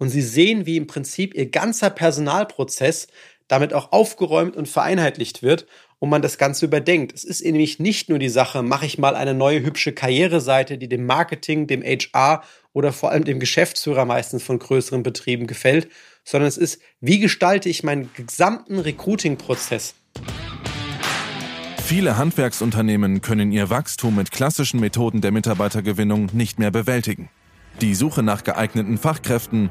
und Sie sehen, wie im Prinzip Ihr ganzer Personalprozess damit auch aufgeräumt und vereinheitlicht wird und man das Ganze überdenkt. Es ist nämlich nicht nur die Sache, mache ich mal eine neue hübsche Karriereseite, die dem Marketing, dem HR oder vor allem dem Geschäftsführer meistens von größeren Betrieben gefällt, sondern es ist, wie gestalte ich meinen gesamten Recruiting-Prozess. Viele Handwerksunternehmen können ihr Wachstum mit klassischen Methoden der Mitarbeitergewinnung nicht mehr bewältigen. Die Suche nach geeigneten Fachkräften,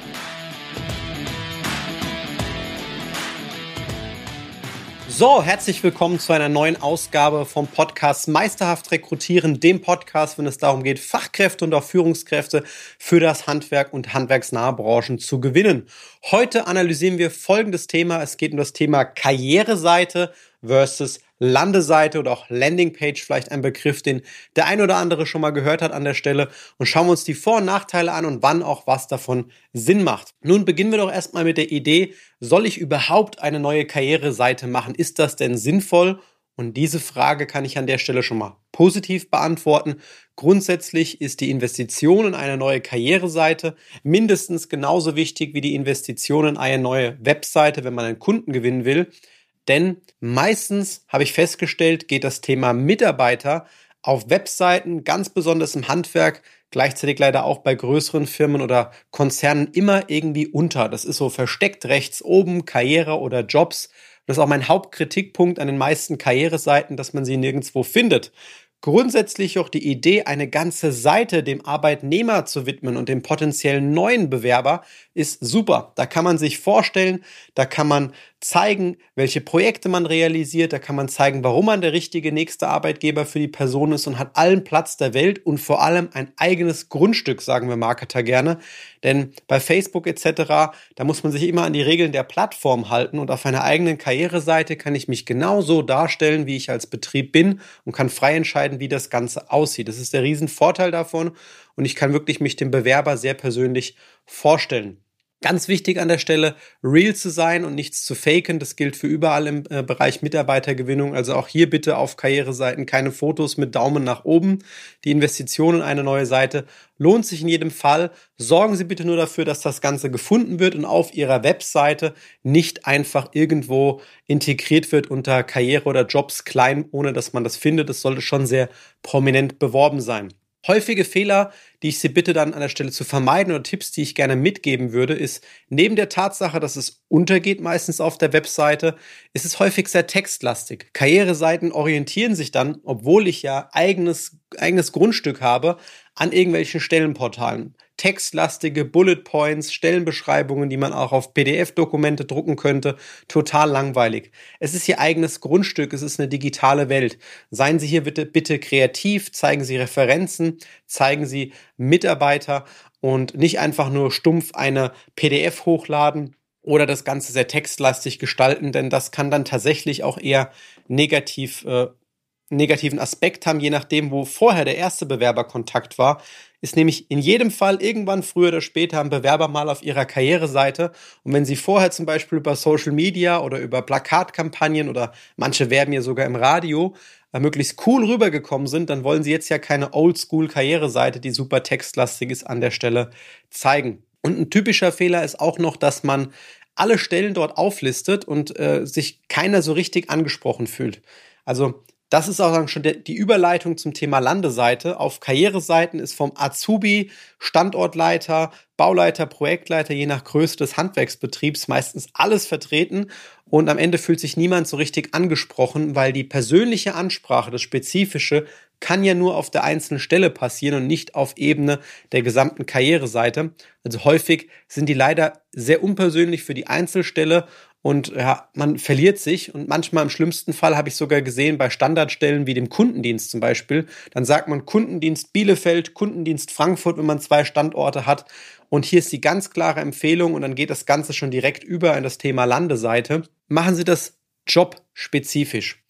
So, herzlich willkommen zu einer neuen Ausgabe vom Podcast Meisterhaft Rekrutieren, dem Podcast, wenn es darum geht, Fachkräfte und auch Führungskräfte für das Handwerk und handwerksnahe Branchen zu gewinnen. Heute analysieren wir folgendes Thema. Es geht um das Thema Karriereseite versus Landeseite oder auch Landingpage, vielleicht ein Begriff, den der ein oder andere schon mal gehört hat an der Stelle und schauen wir uns die Vor- und Nachteile an und wann auch was davon Sinn macht. Nun beginnen wir doch erstmal mit der Idee, soll ich überhaupt eine neue Karriereseite machen? Ist das denn sinnvoll? Und diese Frage kann ich an der Stelle schon mal positiv beantworten. Grundsätzlich ist die Investition in eine neue Karriereseite mindestens genauso wichtig wie die Investition in eine neue Webseite, wenn man einen Kunden gewinnen will. Denn meistens habe ich festgestellt, geht das Thema Mitarbeiter auf Webseiten, ganz besonders im Handwerk, gleichzeitig leider auch bei größeren Firmen oder Konzernen immer irgendwie unter. Das ist so versteckt rechts oben, Karriere oder Jobs. Das ist auch mein Hauptkritikpunkt an den meisten Karriereseiten, dass man sie nirgendwo findet. Grundsätzlich auch die Idee, eine ganze Seite dem Arbeitnehmer zu widmen und dem potenziellen neuen Bewerber ist super. Da kann man sich vorstellen, da kann man zeigen, welche Projekte man realisiert, da kann man zeigen, warum man der richtige nächste Arbeitgeber für die Person ist und hat allen Platz der Welt und vor allem ein eigenes Grundstück, sagen wir Marketer gerne. Denn bei Facebook etc., da muss man sich immer an die Regeln der Plattform halten und auf einer eigenen Karriereseite kann ich mich genauso darstellen, wie ich als Betrieb bin und kann frei entscheiden, wie das Ganze aussieht. Das ist der Riesenvorteil davon und ich kann wirklich mich dem Bewerber sehr persönlich vorstellen. Ganz wichtig an der Stelle, real zu sein und nichts zu faken. Das gilt für überall im äh, Bereich Mitarbeitergewinnung. Also auch hier bitte auf Karriereseiten keine Fotos mit Daumen nach oben. Die Investition in eine neue Seite lohnt sich in jedem Fall. Sorgen Sie bitte nur dafür, dass das Ganze gefunden wird und auf Ihrer Webseite nicht einfach irgendwo integriert wird unter Karriere oder Jobs klein, ohne dass man das findet. Das sollte schon sehr prominent beworben sein. Häufige Fehler, die ich Sie bitte dann an der Stelle zu vermeiden oder Tipps, die ich gerne mitgeben würde, ist neben der Tatsache, dass es untergeht meistens auf der Webseite, ist es häufig sehr textlastig. Karriereseiten orientieren sich dann, obwohl ich ja eigenes, eigenes Grundstück habe, an irgendwelchen Stellenportalen textlastige Bullet Points, Stellenbeschreibungen, die man auch auf PDF-Dokumente drucken könnte. Total langweilig. Es ist Ihr eigenes Grundstück, es ist eine digitale Welt. Seien Sie hier bitte, bitte kreativ, zeigen Sie Referenzen, zeigen Sie Mitarbeiter und nicht einfach nur stumpf eine PDF hochladen oder das Ganze sehr textlastig gestalten, denn das kann dann tatsächlich auch eher negativ äh, negativen Aspekt haben, je nachdem, wo vorher der erste Bewerberkontakt war, ist nämlich in jedem Fall irgendwann früher oder später ein Bewerber mal auf ihrer Karriereseite. Und wenn sie vorher zum Beispiel über Social Media oder über Plakatkampagnen oder manche werben ja sogar im Radio äh, möglichst cool rübergekommen sind, dann wollen sie jetzt ja keine Oldschool-Karriereseite, die super textlastig ist, an der Stelle zeigen. Und ein typischer Fehler ist auch noch, dass man alle Stellen dort auflistet und äh, sich keiner so richtig angesprochen fühlt. Also das ist auch schon die Überleitung zum Thema Landeseite. Auf Karriereseiten ist vom Azubi, Standortleiter, Bauleiter, Projektleiter, je nach Größe des Handwerksbetriebs meistens alles vertreten. Und am Ende fühlt sich niemand so richtig angesprochen, weil die persönliche Ansprache, das Spezifische, kann ja nur auf der einzelnen Stelle passieren und nicht auf Ebene der gesamten Karriereseite. Also häufig sind die leider sehr unpersönlich für die Einzelstelle und ja, man verliert sich und manchmal im schlimmsten Fall habe ich sogar gesehen bei Standardstellen wie dem Kundendienst zum Beispiel, dann sagt man Kundendienst Bielefeld, Kundendienst Frankfurt, wenn man zwei Standorte hat und hier ist die ganz klare Empfehlung und dann geht das Ganze schon direkt über in das Thema Landeseite. Machen Sie das jobspezifisch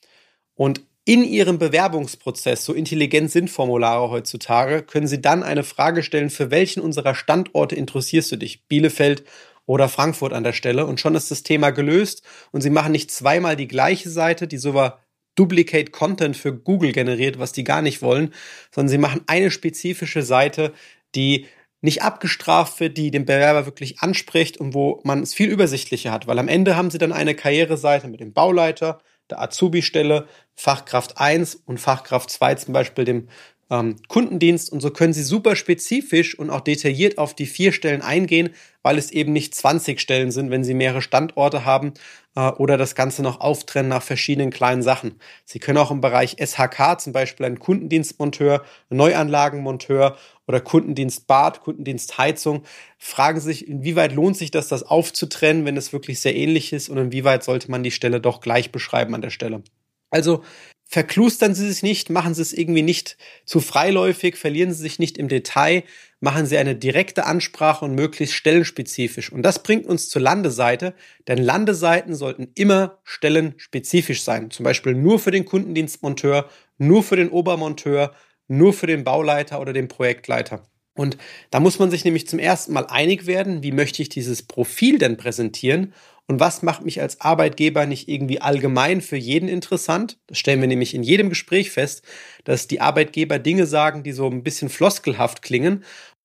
und in Ihrem Bewerbungsprozess, so intelligent sind Formulare heutzutage, können Sie dann eine Frage stellen, für welchen unserer Standorte interessierst du dich? Bielefeld, oder Frankfurt an der Stelle. Und schon ist das Thema gelöst. Und sie machen nicht zweimal die gleiche Seite, die sogar Duplicate Content für Google generiert, was die gar nicht wollen, sondern sie machen eine spezifische Seite, die nicht abgestraft wird, die den Bewerber wirklich anspricht und wo man es viel übersichtlicher hat, weil am Ende haben sie dann eine Karriereseite mit dem Bauleiter, der Azubi-Stelle, Fachkraft 1 und Fachkraft 2 zum Beispiel dem ähm, Kundendienst und so können Sie super spezifisch und auch detailliert auf die vier Stellen eingehen, weil es eben nicht 20 Stellen sind, wenn Sie mehrere Standorte haben äh, oder das Ganze noch auftrennen nach verschiedenen kleinen Sachen. Sie können auch im Bereich SHK zum Beispiel einen Kundendienstmonteur, Neuanlagenmonteur oder Kundendienst Bad, Kundendienst Heizung, fragen sich, inwieweit lohnt sich das, das aufzutrennen, wenn es wirklich sehr ähnlich ist und inwieweit sollte man die Stelle doch gleich beschreiben an der Stelle. Also verklustern Sie sich nicht, machen Sie es irgendwie nicht zu freiläufig, verlieren Sie sich nicht im Detail, machen Sie eine direkte Ansprache und möglichst stellenspezifisch. Und das bringt uns zur Landeseite, denn Landeseiten sollten immer stellenspezifisch sein. Zum Beispiel nur für den Kundendienstmonteur, nur für den Obermonteur, nur für den Bauleiter oder den Projektleiter. Und da muss man sich nämlich zum ersten Mal einig werden, wie möchte ich dieses Profil denn präsentieren und was macht mich als Arbeitgeber nicht irgendwie allgemein für jeden interessant? Das stellen wir nämlich in jedem Gespräch fest, dass die Arbeitgeber Dinge sagen, die so ein bisschen floskelhaft klingen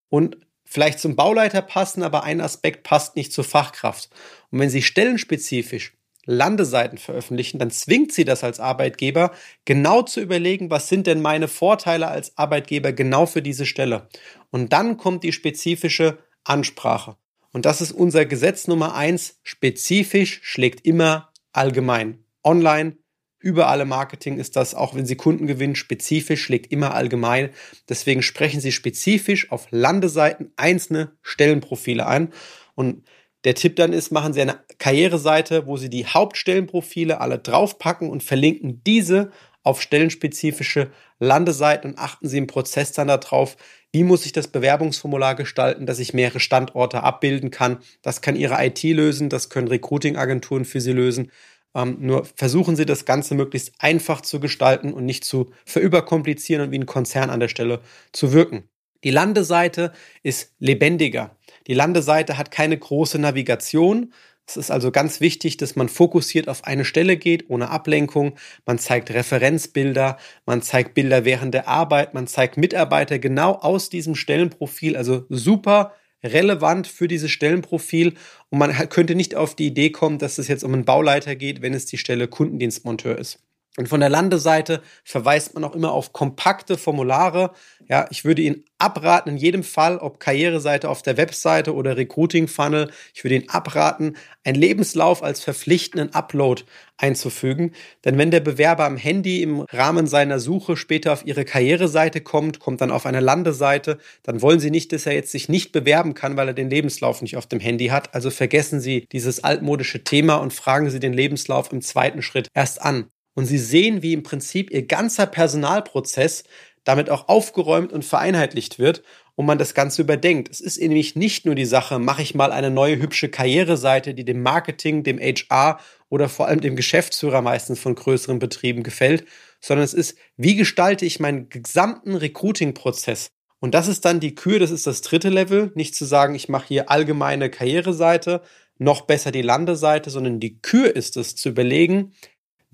und vielleicht zum Bauleiter passen, aber ein Aspekt passt nicht zur Fachkraft. Und wenn sie stellenspezifisch Landeseiten veröffentlichen, dann zwingt sie das als Arbeitgeber, genau zu überlegen, was sind denn meine Vorteile als Arbeitgeber genau für diese Stelle. Und dann kommt die spezifische Ansprache. Und das ist unser Gesetz Nummer eins. Spezifisch schlägt immer allgemein. Online, überall im Marketing ist das, auch wenn Sie Kunden gewinnen, spezifisch schlägt immer allgemein. Deswegen sprechen Sie spezifisch auf Landeseiten einzelne Stellenprofile ein. Und der Tipp dann ist, machen Sie eine Karriereseite, wo Sie die Hauptstellenprofile alle draufpacken und verlinken diese auf stellenspezifische Landeseiten und achten Sie im Prozess dann darauf, wie muss ich das Bewerbungsformular gestalten, dass ich mehrere Standorte abbilden kann. Das kann Ihre IT lösen, das können Recruiting-Agenturen für Sie lösen. Ähm, nur versuchen Sie das Ganze möglichst einfach zu gestalten und nicht zu verüberkomplizieren und wie ein Konzern an der Stelle zu wirken. Die Landeseite ist lebendiger. Die Landeseite hat keine große Navigation, es ist also ganz wichtig, dass man fokussiert auf eine Stelle geht, ohne Ablenkung. Man zeigt Referenzbilder, man zeigt Bilder während der Arbeit, man zeigt Mitarbeiter genau aus diesem Stellenprofil, also super relevant für dieses Stellenprofil. Und man könnte nicht auf die Idee kommen, dass es jetzt um einen Bauleiter geht, wenn es die Stelle Kundendienstmonteur ist. Und von der Landeseite verweist man auch immer auf kompakte Formulare. Ja, ich würde Ihnen abraten, in jedem Fall, ob Karriereseite auf der Webseite oder Recruiting Funnel, ich würde Ihnen abraten, einen Lebenslauf als verpflichtenden Upload einzufügen. Denn wenn der Bewerber am Handy im Rahmen seiner Suche später auf Ihre Karriereseite kommt, kommt dann auf eine Landeseite, dann wollen Sie nicht, dass er jetzt sich nicht bewerben kann, weil er den Lebenslauf nicht auf dem Handy hat. Also vergessen Sie dieses altmodische Thema und fragen Sie den Lebenslauf im zweiten Schritt erst an und sie sehen, wie im Prinzip ihr ganzer Personalprozess damit auch aufgeräumt und vereinheitlicht wird und man das Ganze überdenkt. Es ist nämlich nicht nur die Sache, mache ich mal eine neue hübsche Karriereseite, die dem Marketing, dem HR oder vor allem dem Geschäftsführer meistens von größeren Betrieben gefällt, sondern es ist, wie gestalte ich meinen gesamten Recruiting-Prozess? Und das ist dann die Kür, das ist das dritte Level, nicht zu sagen, ich mache hier allgemeine Karriereseite, noch besser die Landeseite, sondern die Kür ist es zu überlegen,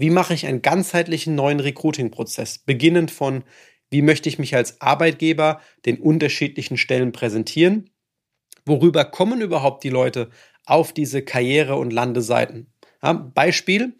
wie mache ich einen ganzheitlichen neuen Recruiting-Prozess, beginnend von, wie möchte ich mich als Arbeitgeber den unterschiedlichen Stellen präsentieren, worüber kommen überhaupt die Leute auf diese Karriere- und Landeseiten. Ja, Beispiel,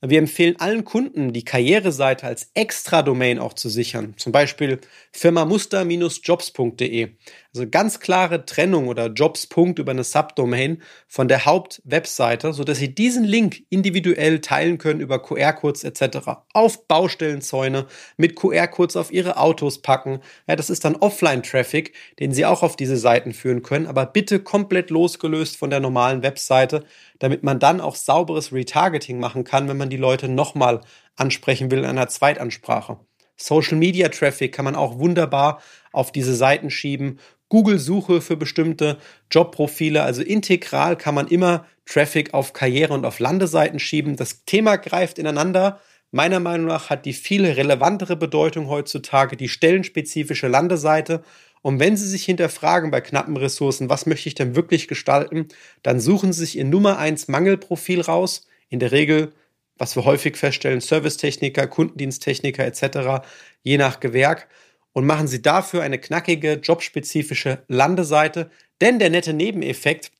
wir empfehlen allen Kunden, die Karriereseite als Extra-Domain auch zu sichern. Zum Beispiel firmamuster-jobs.de. Also ganz klare Trennung oder Jobs.punkt über eine Subdomain von der Hauptwebseite, so dass Sie diesen Link individuell teilen können über QR-Codes etc. Auf Baustellenzäune mit QR-Codes auf Ihre Autos packen. Ja, das ist dann Offline-Traffic, den Sie auch auf diese Seiten führen können, aber bitte komplett losgelöst von der normalen Webseite, damit man dann auch sauberes Retargeting machen kann, wenn man die Leute nochmal ansprechen will in einer Zweitansprache. Social Media Traffic kann man auch wunderbar auf diese Seiten schieben Google-Suche für bestimmte Jobprofile. Also integral kann man immer Traffic auf Karriere- und auf Landeseiten schieben. Das Thema greift ineinander. Meiner Meinung nach hat die viel relevantere Bedeutung heutzutage die stellenspezifische Landeseite. Und wenn Sie sich hinterfragen bei knappen Ressourcen, was möchte ich denn wirklich gestalten, dann suchen Sie sich Ihr Nummer 1 Mangelprofil raus. In der Regel, was wir häufig feststellen, Servicetechniker, Kundendiensttechniker etc., je nach Gewerk und machen Sie dafür eine knackige, jobspezifische Landeseite. Denn der nette Nebeneffekt,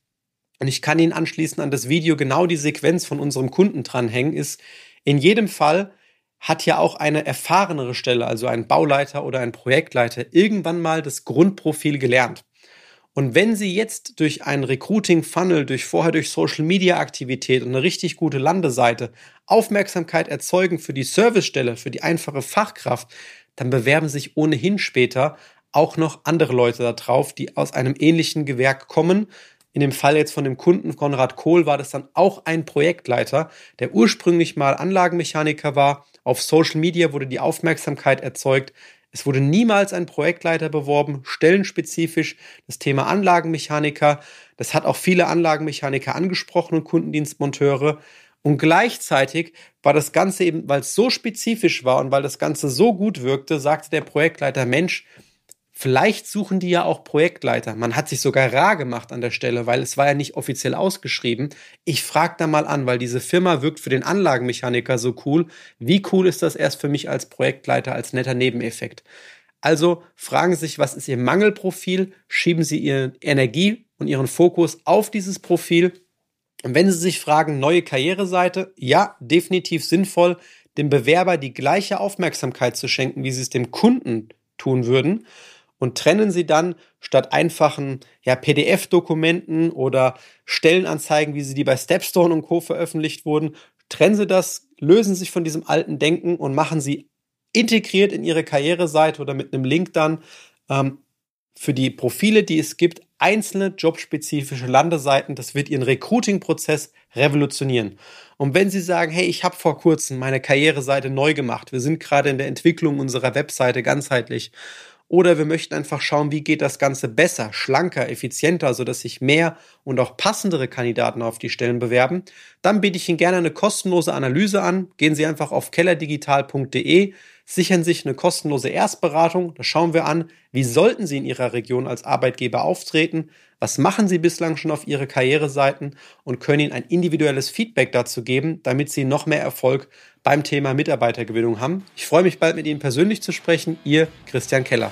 und ich kann Ihnen anschließend an das Video genau die Sequenz von unserem Kunden dranhängen, ist, in jedem Fall hat ja auch eine erfahrenere Stelle, also ein Bauleiter oder ein Projektleiter, irgendwann mal das Grundprofil gelernt. Und wenn Sie jetzt durch einen Recruiting-Funnel, durch vorher durch Social-Media-Aktivität und eine richtig gute Landeseite Aufmerksamkeit erzeugen für die Servicestelle, für die einfache Fachkraft, dann bewerben sich ohnehin später auch noch andere Leute da drauf, die aus einem ähnlichen Gewerk kommen. In dem Fall jetzt von dem Kunden Konrad Kohl war das dann auch ein Projektleiter, der ursprünglich mal Anlagenmechaniker war. Auf Social Media wurde die Aufmerksamkeit erzeugt. Es wurde niemals ein Projektleiter beworben, stellenspezifisch das Thema Anlagenmechaniker. Das hat auch viele Anlagenmechaniker angesprochen und Kundendienstmonteure. Und gleichzeitig war das Ganze eben, weil es so spezifisch war und weil das Ganze so gut wirkte, sagte der Projektleiter, Mensch, vielleicht suchen die ja auch Projektleiter. Man hat sich sogar rar gemacht an der Stelle, weil es war ja nicht offiziell ausgeschrieben. Ich frage da mal an, weil diese Firma wirkt für den Anlagenmechaniker so cool. Wie cool ist das erst für mich als Projektleiter als netter Nebeneffekt? Also fragen Sie sich, was ist Ihr Mangelprofil? Schieben Sie Ihre Energie und Ihren Fokus auf dieses Profil wenn Sie sich fragen, neue Karriereseite, ja, definitiv sinnvoll, dem Bewerber die gleiche Aufmerksamkeit zu schenken, wie Sie es dem Kunden tun würden. Und trennen Sie dann statt einfachen ja, PDF-Dokumenten oder Stellenanzeigen, wie sie die bei Stepstone und Co. veröffentlicht wurden, trennen Sie das, lösen Sie sich von diesem alten Denken und machen Sie integriert in Ihre Karriereseite oder mit einem Link dann ähm, für die Profile, die es gibt, einzelne jobspezifische Landeseiten. Das wird Ihren Recruiting-Prozess revolutionieren. Und wenn Sie sagen, hey, ich habe vor kurzem meine Karriereseite neu gemacht, wir sind gerade in der Entwicklung unserer Webseite ganzheitlich oder wir möchten einfach schauen, wie geht das Ganze besser, schlanker, effizienter, sodass sich mehr und auch passendere Kandidaten auf die Stellen bewerben, dann biete ich Ihnen gerne eine kostenlose Analyse an. Gehen Sie einfach auf kellerdigital.de, sichern sich eine kostenlose Erstberatung. Da schauen wir an, wie sollten Sie in Ihrer Region als Arbeitgeber auftreten, was machen Sie bislang schon auf Ihre Karriereseiten und können Ihnen ein individuelles Feedback dazu geben, damit Sie noch mehr Erfolg beim Thema Mitarbeitergewinnung haben. Ich freue mich bald mit Ihnen persönlich zu sprechen. Ihr Christian Keller.